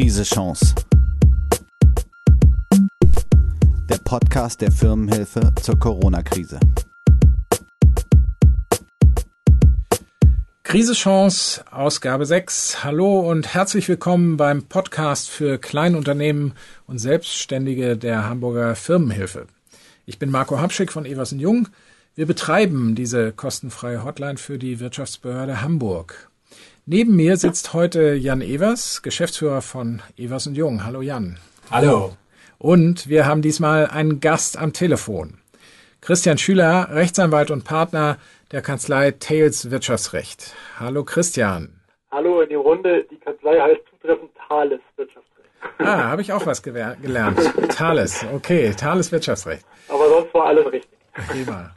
Krise Chance. Der Podcast der Firmenhilfe zur Corona-Krise. Krise Chance, Ausgabe 6. Hallo und herzlich willkommen beim Podcast für Kleinunternehmen und Selbstständige der Hamburger Firmenhilfe. Ich bin Marco Habschick von Eversen Jung. Wir betreiben diese kostenfreie Hotline für die Wirtschaftsbehörde Hamburg. Neben mir sitzt heute Jan Evers, Geschäftsführer von Evers und Jung. Hallo Jan. Hallo. Und wir haben diesmal einen Gast am Telefon. Christian Schüler, Rechtsanwalt und Partner der Kanzlei Thales Wirtschaftsrecht. Hallo Christian. Hallo in die Runde. Die Kanzlei heißt zutreffend Thales Wirtschaftsrecht. Ah, habe ich auch was gelernt. Thales, okay, Thales Wirtschaftsrecht. Aber sonst war alles richtig. Prima.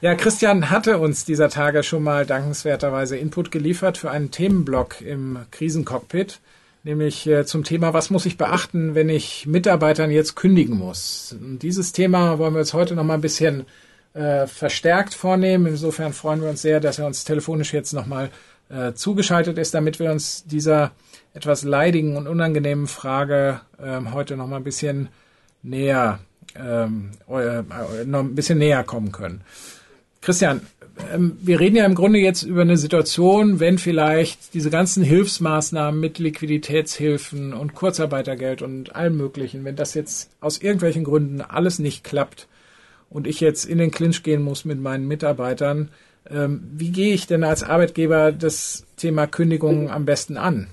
Ja, Christian hatte uns dieser Tage schon mal dankenswerterweise Input geliefert für einen Themenblock im Krisencockpit, nämlich äh, zum Thema, was muss ich beachten, wenn ich Mitarbeitern jetzt kündigen muss. Und dieses Thema wollen wir uns heute noch mal ein bisschen äh, verstärkt vornehmen. Insofern freuen wir uns sehr, dass er uns telefonisch jetzt noch mal äh, zugeschaltet ist, damit wir uns dieser etwas leidigen und unangenehmen Frage ähm, heute noch mal ein bisschen näher ähm, äh, noch ein bisschen näher kommen können. Christian, ähm, wir reden ja im Grunde jetzt über eine Situation, wenn vielleicht diese ganzen Hilfsmaßnahmen mit Liquiditätshilfen und Kurzarbeitergeld und allem Möglichen, wenn das jetzt aus irgendwelchen Gründen alles nicht klappt und ich jetzt in den Clinch gehen muss mit meinen Mitarbeitern, ähm, wie gehe ich denn als Arbeitgeber das Thema Kündigung am besten an?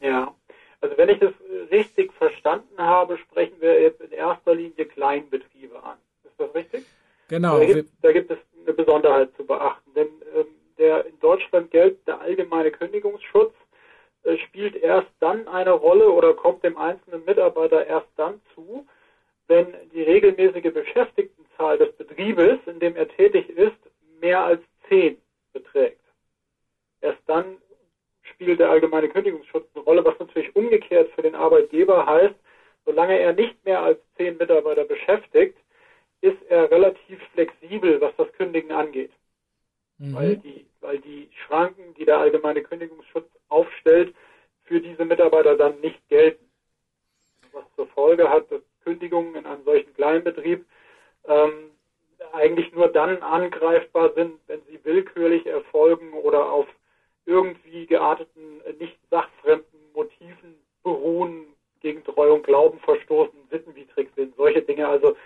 Ja, also wenn ich das richtig verstanden habe, sprechen wir jetzt in erster Linie Kleinbetriebe an. Ist das richtig? Genau. Da gibt, da gibt es eine Besonderheit zu beachten. Denn ähm, der in Deutschland geltende allgemeine Kündigungsschutz äh, spielt erst dann eine Rolle oder kommt dem einzelnen Mitarbeiter erst dann zu, wenn die regelmäßige Beschäftigtenzahl des Betriebes, in dem er tätig ist, mehr als zehn beträgt. Erst dann spielt der allgemeine Kündigungsschutz eine Rolle, was natürlich umgekehrt für den Arbeitgeber heißt, solange er nicht mehr als zehn Mitarbeiter beschäftigt, ist er relativ flexibel, was das Kündigen angeht. Mhm. Weil, die, weil die Schranken, die der allgemeine Kündigungsschutz aufstellt, für diese Mitarbeiter dann nicht gelten. Was zur Folge hat, dass Kündigungen in einem solchen Kleinbetrieb ähm, eigentlich nur dann angreifbar sind, wenn sie willkürlich erfolgen oder auf irgendwie gearteten, nicht sachfremden Motiven beruhen, gegen Treu und Glauben verstoßen, sittenwidrig sind. Solche Dinge also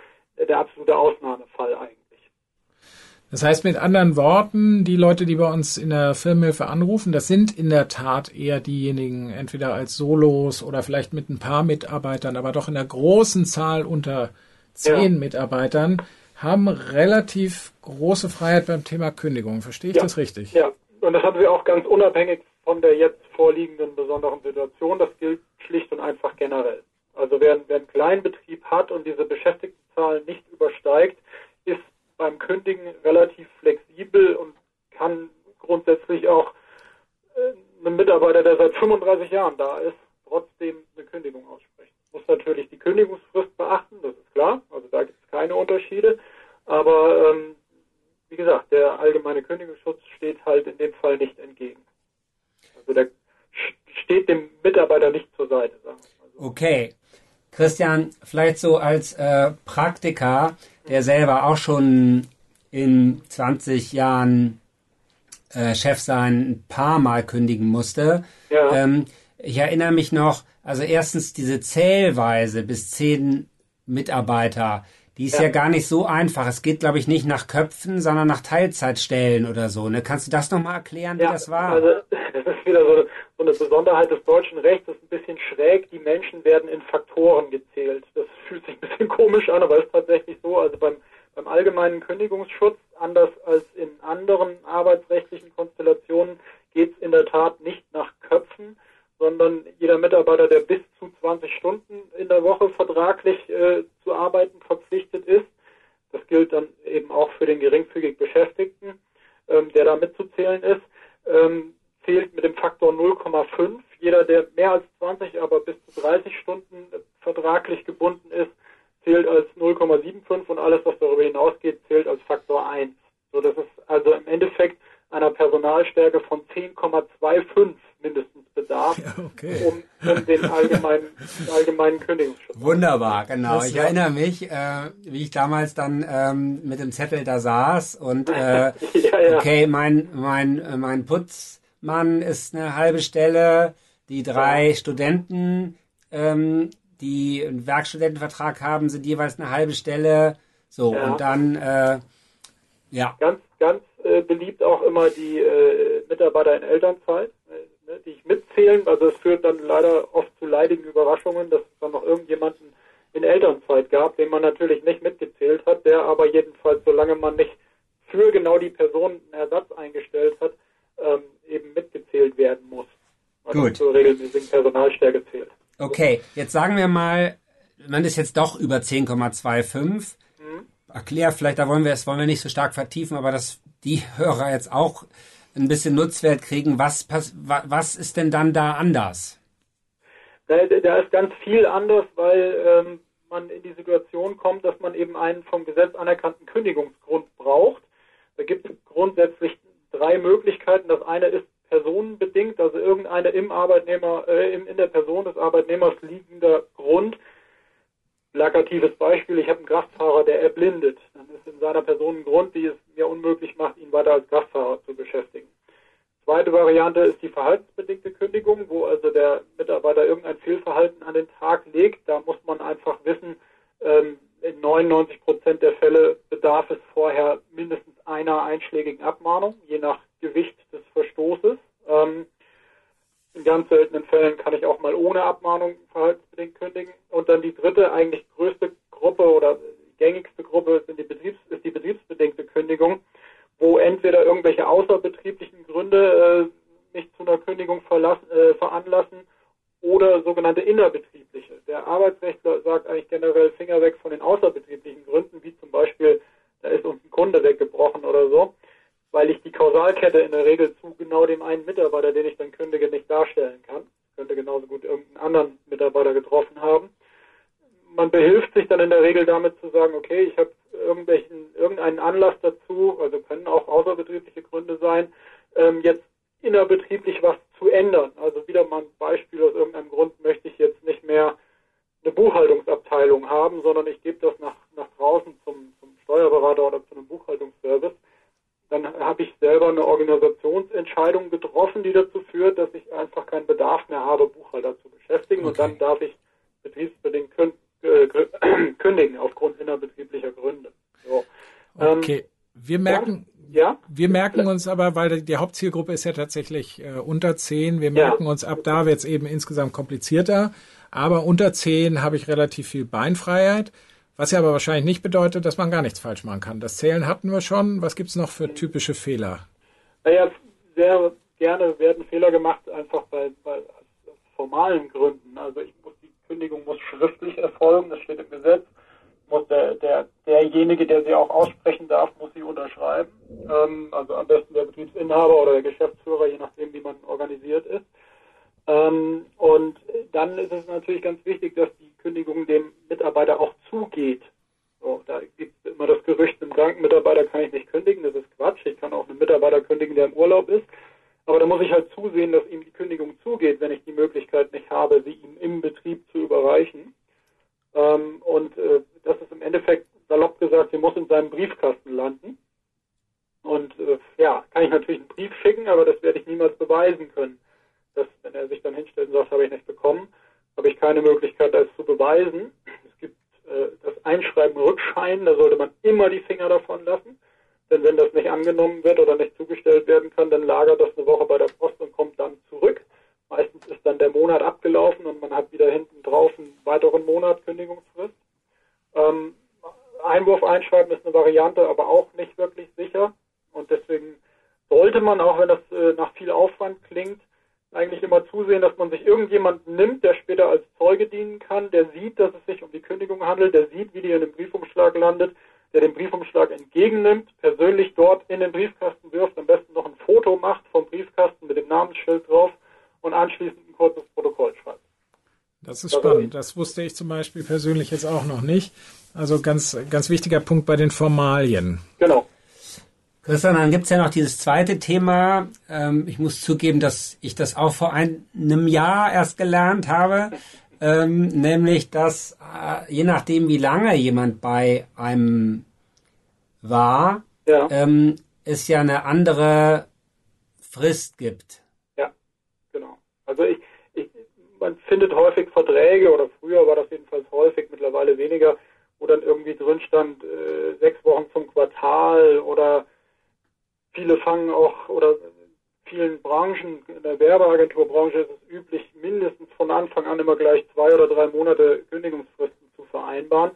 der absolute Ausnahmefall eigentlich. Das heißt mit anderen Worten, die Leute, die bei uns in der Firmenhilfe anrufen, das sind in der Tat eher diejenigen, entweder als Solos oder vielleicht mit ein paar Mitarbeitern, aber doch in der großen Zahl unter zehn ja. Mitarbeitern, haben relativ große Freiheit beim Thema Kündigung. Verstehe ich ja. das richtig? Ja, und das haben wir auch ganz unabhängig von der jetzt vorliegenden besonderen Situation. Das gilt schlicht und einfach generell. Also wer, wer einen Kleinbetrieb hat und diese Beschäftigtenzahl nicht übersteigt, ist beim Kündigen relativ flexibel und kann grundsätzlich auch äh, einem Mitarbeiter, der seit 35 Jahren da ist, trotzdem eine Kündigung aussprechen. Muss natürlich die Kündigungsfrist beachten, das ist klar. Also da gibt es keine Unterschiede. Aber ähm, wie gesagt, der allgemeine Kündigungsschutz steht halt in dem Fall nicht entgegen. Also der steht dem Mitarbeiter nicht zur Seite, sagen wir mal so. Okay. Christian, vielleicht so als äh, Praktiker, der selber auch schon in 20 Jahren äh, Chef sein ein paar Mal kündigen musste. Ja. Ähm, ich erinnere mich noch, also erstens diese Zählweise bis zehn Mitarbeiter, die ist ja. ja gar nicht so einfach. Es geht, glaube ich, nicht nach Köpfen, sondern nach Teilzeitstellen oder so. Ne? Kannst du das nochmal erklären, wie ja, das war? Also, das ist wieder so, so eine Besonderheit des deutschen Rechts. Ist ein bisschen schräg. Die Menschen werden in Faktoren gezählt. Das fühlt sich ein bisschen komisch an, aber ist tatsächlich so. Also beim, beim allgemeinen Kündigungsschutz, anders als in anderen arbeitsrechtlichen Konstellationen, geht es in der Tat nicht nach Köpfen, sondern jeder Mitarbeiter, der bis zu 20 Stunden in der Woche vertraglich äh, zu arbeiten verpflichtet ist, das gilt dann eben auch für den geringfügig Beschäftigten, ähm, der da mitzuzählen ist, ähm, zählt mit dem Faktor 0,5. Jeder, der mehr als 20, aber bis zu 30 Stunden vertraglich gebunden ist, zählt als 0,75 und alles, was darüber hinausgeht, zählt als Faktor 1. So, das ist also im Endeffekt einer Personalstärke von 10,25 mindestens bedarf, ja, okay. um um den allgemeinen, allgemeinen Kündigungsschutz. Wunderbar, genau. Ich erinnere mich, äh, wie ich damals dann ähm, mit dem Zettel da saß und äh, ja, ja. okay, mein, mein, mein Putzmann ist eine halbe Stelle, die drei ja. Studenten, ähm, die einen Werkstudentenvertrag haben, sind jeweils eine halbe Stelle. So, und dann, äh, ja. Ganz, ganz äh, beliebt auch immer die äh, Mitarbeiter in Elternzeit ne, die ich mitzählen. Also es führt dann leider oft zu leidigen Überraschungen, dass es dann noch irgendjemanden in Elternzeit gab, den man natürlich nicht mitgezählt hat, der aber jedenfalls, solange man nicht für genau die Person einen Ersatz eingestellt hat, ähm, eben mitgezählt werden muss. Also Gut. zur regelmäßigen Personalstärke zählt. Okay, jetzt sagen wir mal, man ist jetzt doch über 10,25. Mhm. Erklär vielleicht, da wollen wir es wollen wir nicht so stark vertiefen, aber dass die Hörer jetzt auch ein bisschen Nutzwert kriegen. Was, was ist denn dann da anders? Da, da ist ganz viel anders, weil ähm, man in die Situation kommt, dass man eben einen vom Gesetz anerkannten Kündigungsgrund braucht. Da gibt es grundsätzlich drei Möglichkeiten. Das eine ist personenbedingt, also irgendeine im Arbeitnehmer, äh, in der Person des Arbeitnehmers liegender Grund. Plakatives Beispiel, ich habe einen Kraftfahrer, der erblindet. Dann ist in seiner Person ein Grund, die es mir unmöglich macht, ihn weiter als Kraftfahrer zu beschäftigen. Zweite Variante ist die verhaltensbedingte Kündigung, wo also der Mitarbeiter irgendein Fehlverhalten an den Tag legt. Da muss man einfach wissen, ähm, in 99 Prozent der Fälle bedarf es vorher mindestens einer einschlägigen Abmahnung, je nach Gewicht des Verstoßes. Ähm, in ganz seltenen Fällen kann ich auch mal ohne Abmahnung verhaltensbedingt kündigen. Und dann die dritte, eigentlich größte Gruppe oder gängigste Gruppe sind die Betriebs-, ist die betriebsbedingte Kündigung, wo entweder irgendwelche außerbetrieblichen Gründe äh, mich zu einer Kündigung äh, veranlassen oder sogenannte innerbetriebliche. Der Arbeitsrechtler sagt eigentlich generell Finger weg von den außerbetrieblichen Gründen, wie zum Beispiel, da ist uns ein Kunde weggebrochen oder so, weil ich die Kausalkette in der Regel zu genau dem einen Mitarbeiter, den ich dann kündige, nicht darstellen kann. Ich könnte genauso gut irgendeinen anderen Mitarbeiter getroffen haben. Man behilft sich dann in der Regel damit zu sagen, okay, ich habe irgendwelchen, irgendeinen Anlass dazu, also können auch außerbetriebliche Gründe sein, ähm, jetzt innerbetrieblich was zu ändern. Also wieder mal ein Beispiel aus irgendeinem Grund möchte ich jetzt nicht mehr eine Buchhaltungsabteilung haben, sondern ich gebe das nach, nach draußen zum, zum Steuerberater oder zu einem Buchhaltungsservice. Dann habe ich selber eine Organisationsentscheidung getroffen, die dazu führt, dass ich einfach keinen Bedarf mehr habe, Buchhalter zu beschäftigen. Okay. Und dann darf ich betriebsbedingt äh, kündigen aufgrund innerbetrieblicher Gründe. So. Okay. Ähm, wir merken, ja? Wir merken uns aber, weil die Hauptzielgruppe ist ja tatsächlich äh, unter 10, wir merken ja. uns ab da wird es eben insgesamt komplizierter. Aber unter 10 habe ich relativ viel Beinfreiheit, was ja aber wahrscheinlich nicht bedeutet, dass man gar nichts falsch machen kann. Das Zählen hatten wir schon. Was gibt es noch für typische Fehler? Naja, sehr gerne werden Fehler gemacht, einfach bei, bei aus formalen Gründen. Also ich muss, die Kündigung muss schriftlich erfolgen, das steht im Gesetz muss der, der, derjenige, der sie auch aussprechen darf, muss sie unterschreiben. Ähm, also am besten der Betriebsinhaber oder der Geschäftsführer, je nachdem, wie man organisiert ist. Ähm, und dann ist es natürlich ganz wichtig, dass die Kündigung dem Mitarbeiter auch zugeht. So, da gibt es immer das Gerücht, einem kranken Mitarbeiter kann ich nicht kündigen, das ist Quatsch. Ich kann auch einen Mitarbeiter kündigen, der im Urlaub ist. Aber da muss ich halt zusehen, dass ihm die Kündigung zugeht, wenn ich die Möglichkeit nicht habe, sie ihm im Betrieb zu überreichen. Ähm, und äh, das ist im Endeffekt, salopp gesagt, sie muss in seinem Briefkasten landen. Und äh, ja, kann ich natürlich einen Brief schicken, aber das werde ich niemals beweisen können. Dass, wenn er sich dann hinstellt und sagt, habe ich nicht bekommen, habe ich keine Möglichkeit, das zu beweisen. Es gibt äh, das Einschreiben Rückschein, da sollte man immer die Finger davon lassen. Denn wenn das nicht angenommen wird oder nicht zugestellt werden kann, dann lagert das eine Woche bei der Post und kommt dann zurück. Meistens ist dann der Monat abgelaufen und man hat wieder hinten drauf einen weiteren Monat Kündigungsfrist. Ähm, Einwurf einschreiben ist eine Variante, aber auch nicht wirklich sicher. Und deswegen sollte man, auch wenn das äh, nach viel Aufwand klingt, eigentlich immer zusehen, dass man sich irgendjemanden nimmt, der später als Zeuge dienen kann, der sieht, dass es sich um die Kündigung handelt, der sieht, wie die in dem Briefumschlag landet, der den Briefumschlag entgegennimmt, persönlich dort in den Briefkasten wirft, am besten noch ein Foto macht vom Briefkasten mit dem Namensschild drauf und anschließend ein kurzes Protokoll schreibt. Das ist spannend. Das wusste ich zum Beispiel persönlich jetzt auch noch nicht. Also ganz, ganz wichtiger Punkt bei den Formalien. Genau. Christian, dann gibt's ja noch dieses zweite Thema. Ähm, ich muss zugeben, dass ich das auch vor einem Jahr erst gelernt habe. Ähm, nämlich, dass äh, je nachdem, wie lange jemand bei einem war, ja. ähm, es ja eine andere Frist gibt. Ja, genau. Also ich, ich, man findet häufig Verträge, oder früher war das jedenfalls häufig, mittlerweile weniger, wo dann irgendwie drin stand, äh, sechs Wochen zum Quartal oder viele fangen auch, oder vielen Branchen, in der Werbeagenturbranche ist es üblich, mindestens von Anfang an immer gleich zwei oder drei Monate Kündigungsfristen zu vereinbaren.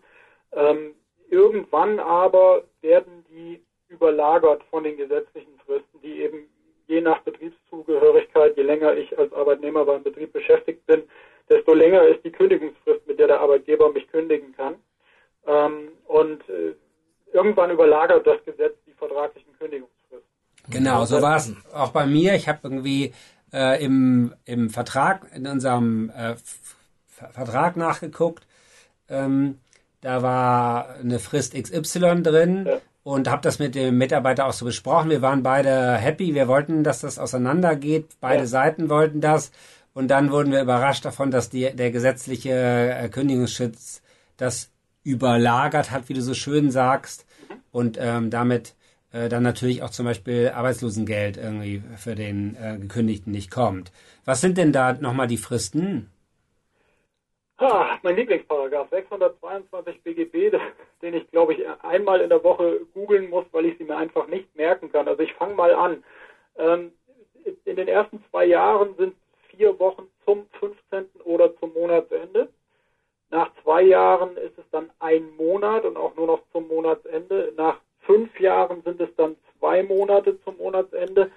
Ähm, irgendwann aber werden die überlagert von den gesetzlichen Fristen, die eben je nach Betriebszugehörigkeit, je länger ich als Arbeitnehmer beim Betrieb beschäftigt bin, desto länger ist die Kündigungsfrist, mit der der Arbeitgeber mich kündigen kann. Ähm, und äh, irgendwann überlagert das Gesetz die vertraglichen Kündigungsfristen. Genau, so war es auch bei mir. Ich habe irgendwie äh, im, im Vertrag, in unserem äh, Vertrag nachgeguckt. Ähm, da war eine Frist XY drin ja. und habe das mit dem Mitarbeiter auch so besprochen. Wir waren beide happy. Wir wollten, dass das auseinandergeht. Beide ja. Seiten wollten das. Und dann wurden wir überrascht davon, dass die, der gesetzliche äh, Kündigungsschutz das überlagert hat, wie du so schön sagst, mhm. und ähm, damit äh, dann natürlich auch zum Beispiel Arbeitslosengeld irgendwie für den äh, Gekündigten nicht kommt. Was sind denn da nochmal die Fristen? Ah, mein Lieblingsparagraph 622 BGB, den ich glaube ich einmal in der Woche googeln muss, weil ich sie mir einfach nicht merken kann. Also ich fange mal an. Ähm, in den ersten zwei Jahren sind vier Wochen zum 15. oder zum Monatsende. Nach zwei Jahren ist es dann ein Monat und auch nur noch zum Monatsende. Nach fünf Jahren sind es dann zwei Monate zum Monatsende.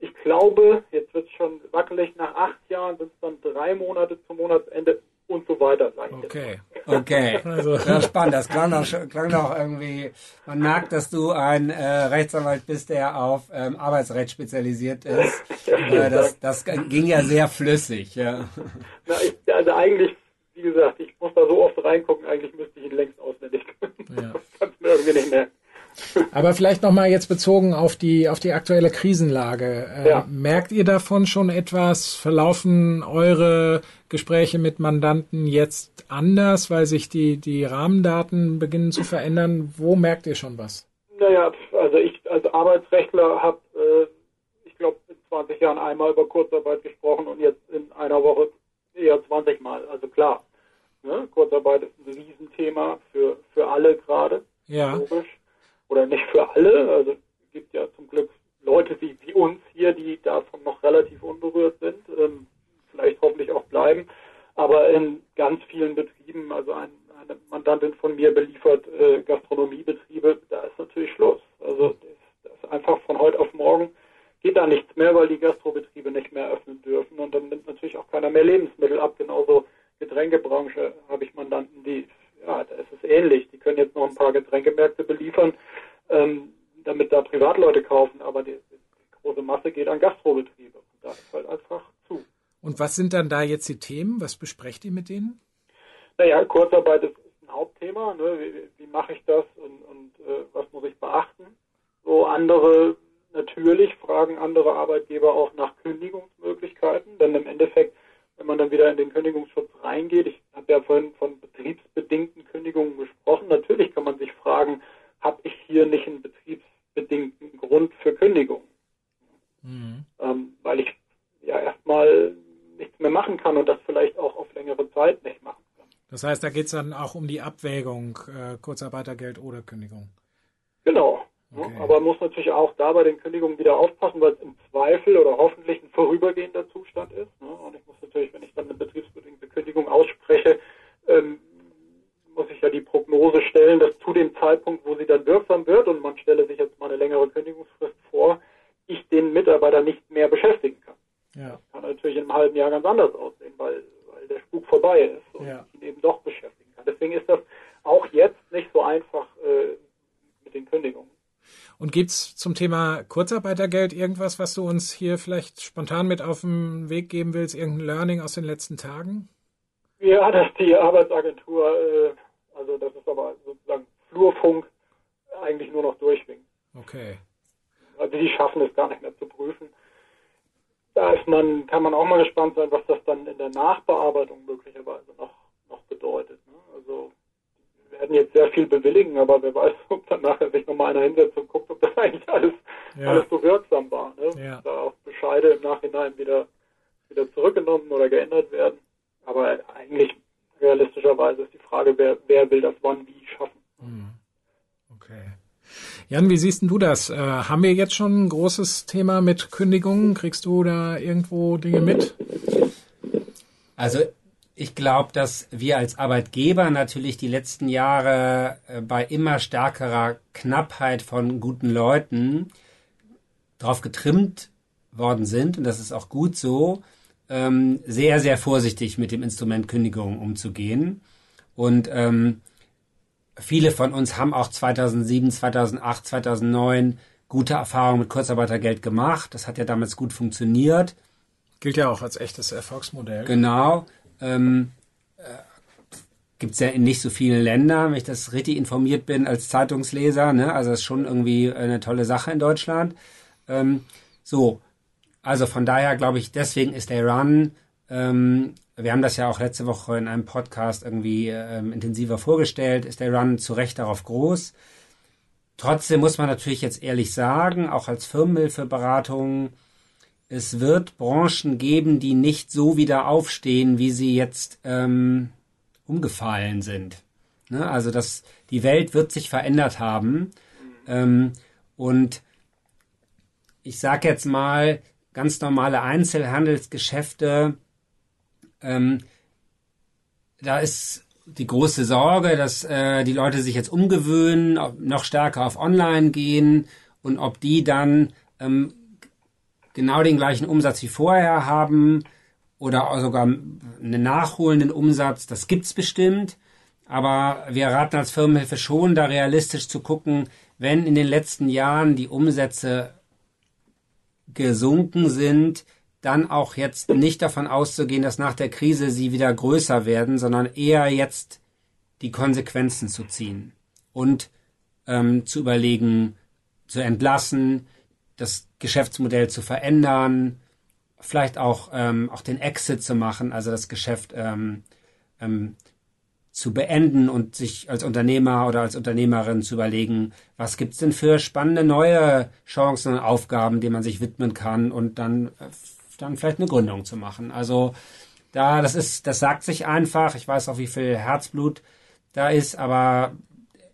Ich glaube, jetzt wird es schon wackelig, nach acht Jahren sind es dann drei Monate zum Monatsende und so weiter. Okay, okay. Also. Ja, spannend. Das klang auch, klang auch irgendwie, man merkt, dass du ein äh, Rechtsanwalt bist, der auf ähm, Arbeitsrecht spezialisiert ist. äh, das, das ging ja sehr flüssig. Ja. Na, ich, also eigentlich wie gesagt, ich muss da so oft reingucken, eigentlich müsste ich ihn längst auswendig können. Ja. Kann mir irgendwie nicht mehr. Aber vielleicht nochmal jetzt bezogen auf die, auf die aktuelle Krisenlage. Äh, ja. Merkt ihr davon schon etwas? Verlaufen eure Gespräche mit Mandanten jetzt anders, weil sich die, die Rahmendaten beginnen zu verändern? Wo merkt ihr schon was? Naja, also ich als Arbeitsrechtler habe, äh, ich glaube, in 20 Jahren einmal über Kurzarbeit gesprochen und jetzt in einer Woche eher 20 Mal. Also klar, ne? Kurzarbeit ist ein Riesenthema für, für alle gerade. Ja. Logisch. Oder nicht für alle. Also es gibt ja zum Glück Leute wie, wie uns hier, die davon noch relativ unberührt sind, ähm, vielleicht hoffentlich auch bleiben. Aber in ganz vielen Betrieben, also ein, eine Mandantin von mir beliefert äh, Gastronomiebetriebe, da ist natürlich Schluss. Also das, das einfach von heute auf morgen geht da nichts mehr, weil die Gastrobetriebe nicht mehr öffnen dürfen und dann nimmt natürlich auch keiner mehr Lebensmittel ab. Genauso Getränkebranche habe ich Mandanten, die, ja, da ist es ähnlich. Die können jetzt noch ein paar Getränkemärkte beliefern, ähm, damit da Privatleute kaufen, aber die, die, große Masse geht an Gastrobetriebe. Und da ist halt einfach zu. Und was sind dann da jetzt die Themen? Was besprecht ihr mit denen? Naja, Kurzarbeit ist, ein Hauptthema. Ne? Wie, wie mache ich das und, und äh, was muss ich beachten? So andere Natürlich fragen andere Arbeitgeber auch nach Kündigungsmöglichkeiten, denn im Endeffekt, wenn man dann wieder in den Kündigungsschutz reingeht, ich habe ja vorhin von betriebsbedingten Kündigungen gesprochen, natürlich kann man sich fragen, habe ich hier nicht einen betriebsbedingten Grund für Kündigung? Mhm. Ähm, weil ich ja erstmal machen kann und das vielleicht auch auf längere Zeit nicht machen kann. Das heißt, da geht es dann auch um die Abwägung, äh, Kurzarbeitergeld oder Kündigung. Genau. Okay. Aber man muss natürlich auch da bei den Kündigungen wieder aufpassen, weil es im Zweifel oder hoffentlich ein vorübergehender Zustand ist. Ne? Und ich muss natürlich, wenn ich dann eine betriebsbedingte Kündigung ausspreche, ähm, muss ich ja die Prognose stellen, dass zu dem Zeitpunkt, wo sie dann wirksam wird, und man stelle sich jetzt mal eine längere Kündigungsfrist vor, ich den Mitarbeiter nicht mehr beschäftigen kann. Ja. Das kann natürlich in einem halben Jahr ganz anders aussehen, weil, weil der Spuk vorbei ist und ja. ihn eben doch beschäftigen kann. Deswegen ist das auch jetzt nicht so einfach äh, mit den Kündigungen. Und gibt's zum Thema Kurzarbeitergeld irgendwas, was du uns hier vielleicht spontan mit auf den Weg geben willst? Irgendein Learning aus den letzten Tagen? Ja, dass die Arbeitsagentur, äh, also das ist aber sozusagen Flurfunk, eigentlich nur noch durchwinkt. Okay. wie die schaffen, es gar nicht mehr zu prüfen. Da ist man, kann man auch mal gespannt sein, was das dann in der Nachbearbeitung möglicherweise noch, noch bedeutet. Ne? Also wir werden jetzt sehr viel bewilligen, aber wer weiß, ob dann nachher sich nochmal einer hinsetzt und guckt, ob das eigentlich alles, ja. alles so wirksam war. Ne? Ja. Da auch Bescheide im Nachhinein wieder, wieder zurückgenommen oder geändert werden. Aber eigentlich realistischerweise ist die Frage, wer, wer will das wann wie schaffen. Hm. Okay. Jan, wie siehst du das? Äh, haben wir jetzt schon ein großes Thema mit Kündigungen? Kriegst du da irgendwo Dinge mit? Also ich glaube, dass wir als Arbeitgeber natürlich die letzten Jahre äh, bei immer stärkerer Knappheit von guten Leuten darauf getrimmt worden sind, und das ist auch gut so, ähm, sehr, sehr vorsichtig mit dem Instrument Kündigung umzugehen. Und ähm, viele von uns haben auch 2007, 2008, 2009 gute Erfahrungen mit Kurzarbeitergeld gemacht. Das hat ja damals gut funktioniert. Gilt ja auch als echtes Erfolgsmodell. Genau. Ähm, äh, Gibt es ja in nicht so vielen Ländern, wenn ich das richtig informiert bin als Zeitungsleser. Ne? Also das ist schon irgendwie eine tolle Sache in Deutschland. Ähm, so, also von daher glaube ich, deswegen ist der Run ähm, wir haben das ja auch letzte Woche in einem Podcast irgendwie ähm, intensiver vorgestellt, ist der Run zu Recht darauf groß. Trotzdem muss man natürlich jetzt ehrlich sagen, auch als Firmenhilfeberatung, es wird Branchen geben, die nicht so wieder aufstehen, wie sie jetzt ähm, umgefallen sind. Ne? Also das, die Welt wird sich verändert haben. Ähm, und ich sage jetzt mal, ganz normale Einzelhandelsgeschäfte ähm, da ist die große Sorge, dass äh, die Leute sich jetzt umgewöhnen, noch stärker auf Online gehen und ob die dann ähm, genau den gleichen Umsatz wie vorher haben oder sogar einen nachholenden Umsatz, das gibt's bestimmt. Aber wir raten als Firmenhilfe schon, da realistisch zu gucken, wenn in den letzten Jahren die Umsätze gesunken sind, dann auch jetzt nicht davon auszugehen, dass nach der Krise sie wieder größer werden, sondern eher jetzt die Konsequenzen zu ziehen und ähm, zu überlegen, zu entlassen, das Geschäftsmodell zu verändern, vielleicht auch, ähm, auch den Exit zu machen, also das Geschäft ähm, ähm, zu beenden und sich als Unternehmer oder als Unternehmerin zu überlegen, was gibt's denn für spannende neue Chancen und Aufgaben, denen man sich widmen kann und dann äh, dann vielleicht eine Gründung zu machen. Also da, das ist, das sagt sich einfach. Ich weiß auch, wie viel Herzblut da ist, aber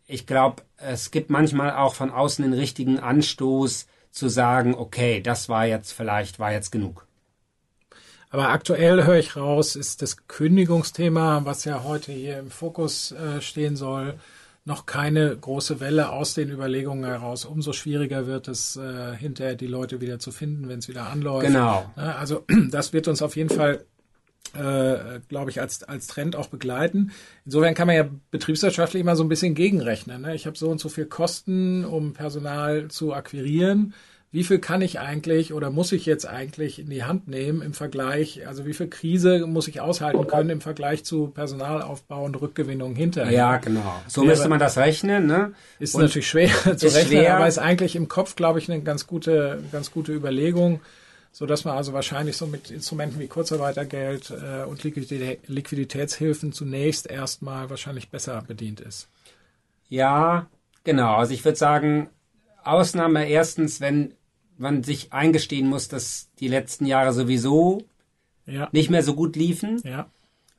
ich glaube, es gibt manchmal auch von außen den richtigen Anstoß zu sagen, okay, das war jetzt vielleicht, war jetzt genug. Aber aktuell höre ich raus, ist das Kündigungsthema, was ja heute hier im Fokus äh, stehen soll, noch keine große Welle aus den Überlegungen heraus. Umso schwieriger wird es äh, hinterher die Leute wieder zu finden, wenn es wieder anläuft. Genau. Also das wird uns auf jeden Fall äh, glaube ich, als, als Trend auch begleiten. Insofern kann man ja betriebswirtschaftlich immer so ein bisschen gegenrechnen. Ne? Ich habe so und so viel Kosten, um Personal zu akquirieren wie viel kann ich eigentlich oder muss ich jetzt eigentlich in die Hand nehmen im Vergleich, also wie viel Krise muss ich aushalten können im Vergleich zu Personalaufbau und Rückgewinnung hinterher? Ja, genau. So müsste man das rechnen, ne? Ist und natürlich schwer zu rechnen, schwer. aber ist eigentlich im Kopf, glaube ich, eine ganz gute, ganz gute Überlegung, so dass man also wahrscheinlich so mit Instrumenten wie Kurzarbeitergeld äh, und Liquiditätshilfen zunächst erstmal wahrscheinlich besser bedient ist. Ja, genau. Also ich würde sagen, Ausnahme erstens, wenn man sich eingestehen muss, dass die letzten Jahre sowieso ja. nicht mehr so gut liefen ja.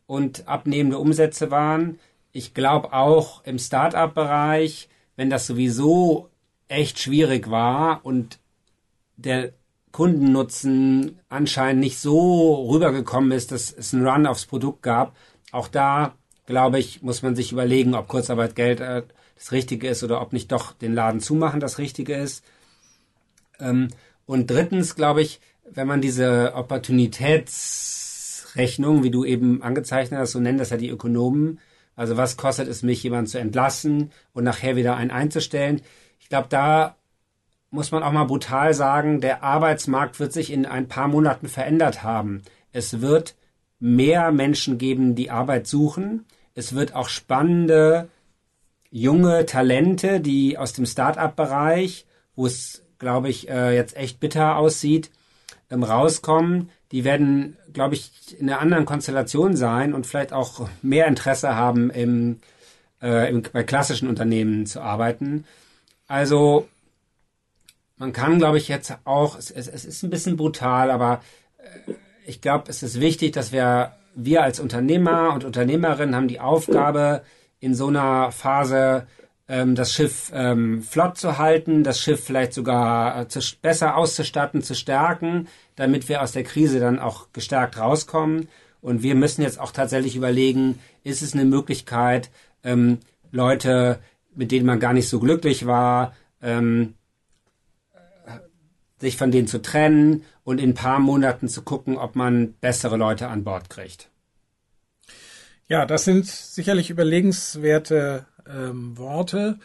und abnehmende Umsätze waren. Ich glaube auch im Start-up-Bereich, wenn das sowieso echt schwierig war und der Kundennutzen anscheinend nicht so rübergekommen ist, dass es einen Run aufs Produkt gab, auch da, glaube ich, muss man sich überlegen, ob Kurzarbeitgeld äh, das Richtige ist oder ob nicht doch den Laden zumachen das Richtige ist. Ähm, und drittens, glaube ich, wenn man diese Opportunitätsrechnung, wie du eben angezeichnet hast, so nennen das ja die Ökonomen, also was kostet es mich, jemanden zu entlassen und nachher wieder einen einzustellen? Ich glaube, da muss man auch mal brutal sagen, der Arbeitsmarkt wird sich in ein paar Monaten verändert haben. Es wird mehr Menschen geben, die Arbeit suchen. Es wird auch spannende junge Talente, die aus dem Start-up-Bereich, wo es glaube ich, äh, jetzt echt bitter aussieht, ähm, rauskommen. Die werden, glaube ich, in einer anderen Konstellation sein und vielleicht auch mehr Interesse haben, im, äh, im, bei klassischen Unternehmen zu arbeiten. Also man kann, glaube ich, jetzt auch, es, es, es ist ein bisschen brutal, aber äh, ich glaube, es ist wichtig, dass wir, wir als Unternehmer und Unternehmerinnen haben die Aufgabe, in so einer Phase das Schiff ähm, flott zu halten, das Schiff vielleicht sogar äh, zu, besser auszustatten, zu stärken, damit wir aus der Krise dann auch gestärkt rauskommen. Und wir müssen jetzt auch tatsächlich überlegen, ist es eine Möglichkeit, ähm, Leute, mit denen man gar nicht so glücklich war, ähm, sich von denen zu trennen und in ein paar Monaten zu gucken, ob man bessere Leute an Bord kriegt. Ja, das sind sicherlich überlegenswerte ähm, Worte.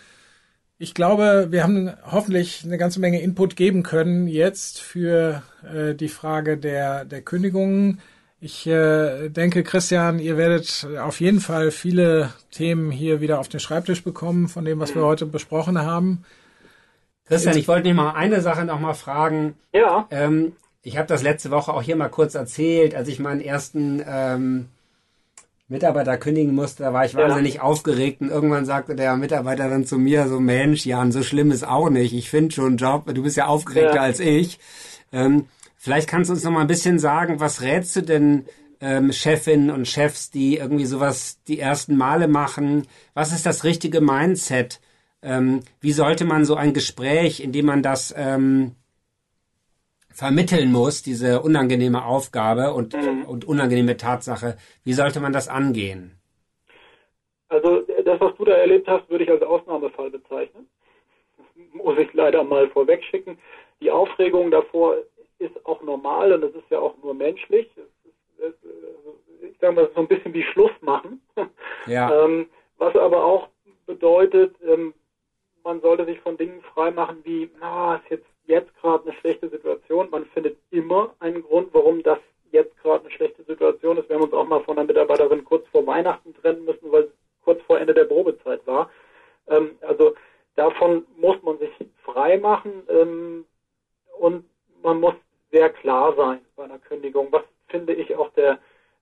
Ich glaube, wir haben hoffentlich eine ganze Menge Input geben können jetzt für äh, die Frage der, der Kündigungen. Ich äh, denke, Christian, ihr werdet auf jeden Fall viele Themen hier wieder auf den Schreibtisch bekommen von dem, was wir heute besprochen haben. Christian, ich wollte dich mal eine Sache noch mal fragen. Ja. Ähm, ich habe das letzte Woche auch hier mal kurz erzählt, als ich meinen ersten ähm, Mitarbeiter kündigen musste, da war ich wahnsinnig ja. aufgeregt und irgendwann sagte der Mitarbeiter dann zu mir so, Mensch, Jan, so schlimm ist auch nicht. Ich finde schon einen Job, du bist ja aufgeregter ja. als ich. Ähm, vielleicht kannst du uns noch mal ein bisschen sagen, was rätst du denn ähm, Chefinnen und Chefs, die irgendwie sowas die ersten Male machen? Was ist das richtige Mindset? ähm, wie sollte man so ein Gespräch, in dem man das ähm, vermitteln muss, diese unangenehme Aufgabe und, mhm. und unangenehme Tatsache, wie sollte man das angehen? Also das, was du da erlebt hast, würde ich als Ausnahmefall bezeichnen. Das muss ich leider mal vorweg schicken. Die Aufregung davor ist auch normal und es ist ja auch nur menschlich. Ist, es, ich sage mal, so ein bisschen wie Schluss machen. Ja. ähm, was aber auch bedeutet, ähm, man sollte sich von Dingen freimachen wie, na, ist jetzt, jetzt gerade eine schlechte Situation. Man findet immer einen Grund, warum das jetzt gerade eine schlechte Situation ist. Wir haben uns auch mal von einer Mitarbeiterin kurz vor Weihnachten trennen müssen, weil es kurz vor Ende der Probezeit war. Ähm, also davon muss man sich frei machen ähm, und man muss sehr klar sein bei einer Kündigung. Was finde ich auch der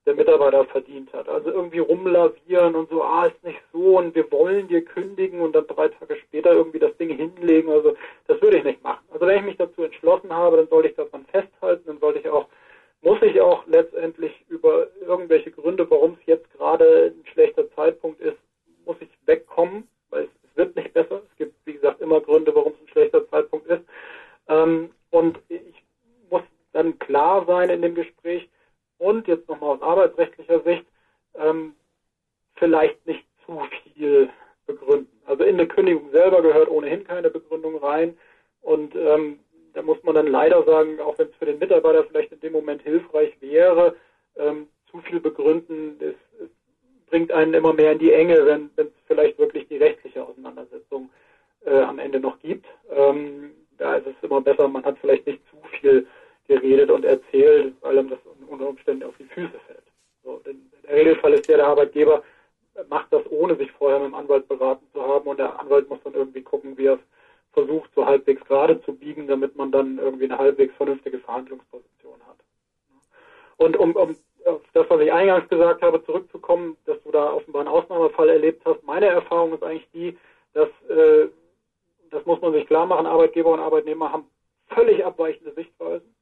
der Mitarbeiter verdient hat. Also irgendwie rumlavieren und so, ah, ist nicht so und wir wollen dir kündigen und dann drei Tage später irgendwie das Ding hinlegen. Also das würde ich nicht machen. Also wenn ich mich dazu entschlossen habe, dann sollte ich daran festhalten, dann sollte ich auch, muss ich auch letztendlich über irgendwelche Gründe, warum es jetzt gerade ein schlechter Zeitpunkt ist, muss ich wegkommen, weil es, es wird nicht besser. Es gibt, wie gesagt, immer Gründe, warum es ein schlechter Zeitpunkt ist. Ähm, und ich muss dann klar sein in dem Gespräch, und jetzt nochmal aus arbeitsrechtlicher Sicht ähm, vielleicht nicht zu viel begründen. Also in eine Kündigung selber gehört ohnehin keine Begründung rein und ähm, da muss man dann leider sagen, auch wenn es für den Mitarbeiter vielleicht in dem Moment hilfreich wäre, ähm, zu viel begründen, das, das bringt einen immer mehr in die Enge, wenn es vielleicht wirklich die rechtliche Auseinandersetzung äh, am Ende noch gibt. Ähm, da ist es immer besser, man hat vielleicht nicht zu viel geredet und erzählt, weil einem das unter Umständen auf die Füße fällt. So, der Regelfall ist der, der Arbeitgeber macht das ohne sich vorher mit dem Anwalt beraten zu haben. Und der Anwalt muss dann irgendwie gucken, wie er es versucht, so halbwegs gerade zu biegen, damit man dann irgendwie eine halbwegs vernünftige Verhandlungsposition hat. Und um, um auf das, was ich eingangs gesagt habe, zurückzukommen, dass du da offenbar einen Ausnahmefall erlebt hast, meine Erfahrung ist eigentlich die, dass, äh, das muss man sich klar machen, Arbeitgeber und Arbeitnehmer haben völlig abweichende Sichtweisen.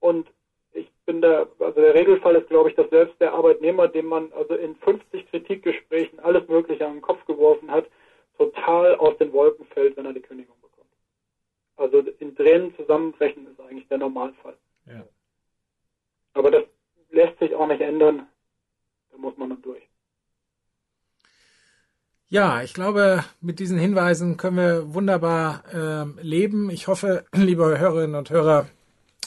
Und ich bin da, also der Regelfall ist, glaube ich, dass selbst der Arbeitnehmer, dem man also in 50 Kritikgesprächen alles Mögliche an den Kopf geworfen hat, total aus den Wolken fällt, wenn er die Kündigung bekommt. Also in Tränen zusammenbrechen ist eigentlich der Normalfall. Ja. Aber das lässt sich auch nicht ändern. Da muss man dann durch. Ja, ich glaube, mit diesen Hinweisen können wir wunderbar äh, leben. Ich hoffe, liebe Hörerinnen und Hörer,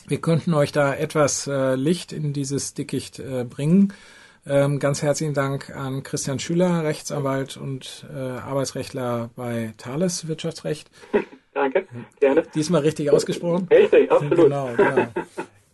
wir konnten euch da etwas äh, Licht in dieses Dickicht äh, bringen. Ähm, ganz herzlichen Dank an Christian Schüler, Rechtsanwalt und äh, Arbeitsrechtler bei Thales Wirtschaftsrecht. Danke, gerne. Diesmal richtig ausgesprochen. Richtig, absolut. Genau, genau.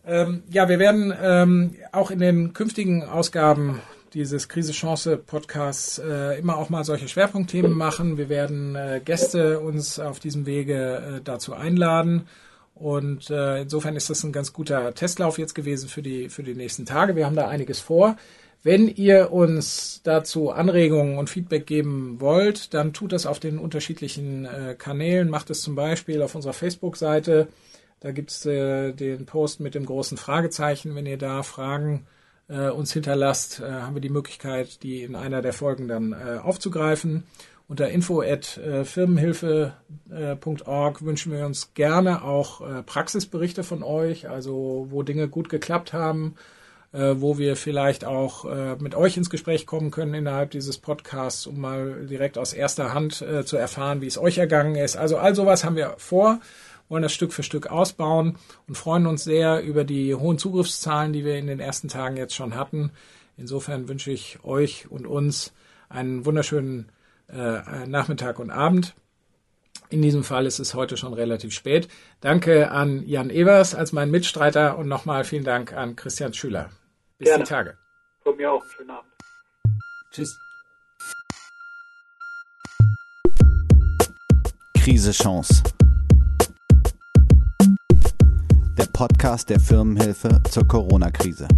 ähm, ja, wir werden ähm, auch in den künftigen Ausgaben dieses Krise-Chance-Podcasts äh, immer auch mal solche Schwerpunktthemen machen. Wir werden äh, Gäste uns auf diesem Wege äh, dazu einladen. Und äh, insofern ist das ein ganz guter Testlauf jetzt gewesen für die, für die nächsten Tage. Wir haben da einiges vor. Wenn ihr uns dazu Anregungen und Feedback geben wollt, dann tut das auf den unterschiedlichen äh, Kanälen. Macht es zum Beispiel auf unserer Facebook-Seite. Da gibt's äh, den Post mit dem großen Fragezeichen. Wenn ihr da Fragen äh, uns hinterlasst, äh, haben wir die Möglichkeit, die in einer der Folgen dann äh, aufzugreifen. Unter info at äh, firmenhilfe.org wünschen wir uns gerne auch äh, Praxisberichte von euch, also wo Dinge gut geklappt haben, äh, wo wir vielleicht auch äh, mit euch ins Gespräch kommen können innerhalb dieses Podcasts, um mal direkt aus erster Hand äh, zu erfahren, wie es euch ergangen ist. Also all sowas haben wir vor wollen das Stück für Stück ausbauen und freuen uns sehr über die hohen Zugriffszahlen, die wir in den ersten Tagen jetzt schon hatten. Insofern wünsche ich euch und uns einen wunderschönen äh, Nachmittag und Abend. In diesem Fall ist es heute schon relativ spät. Danke an Jan Evers als mein Mitstreiter und nochmal vielen Dank an Christian Schüler. Bis Gerne. die Tage. Von mir auch schönen Abend. Tschüss. Krise Chance. Der Podcast der Firmenhilfe zur Corona-Krise.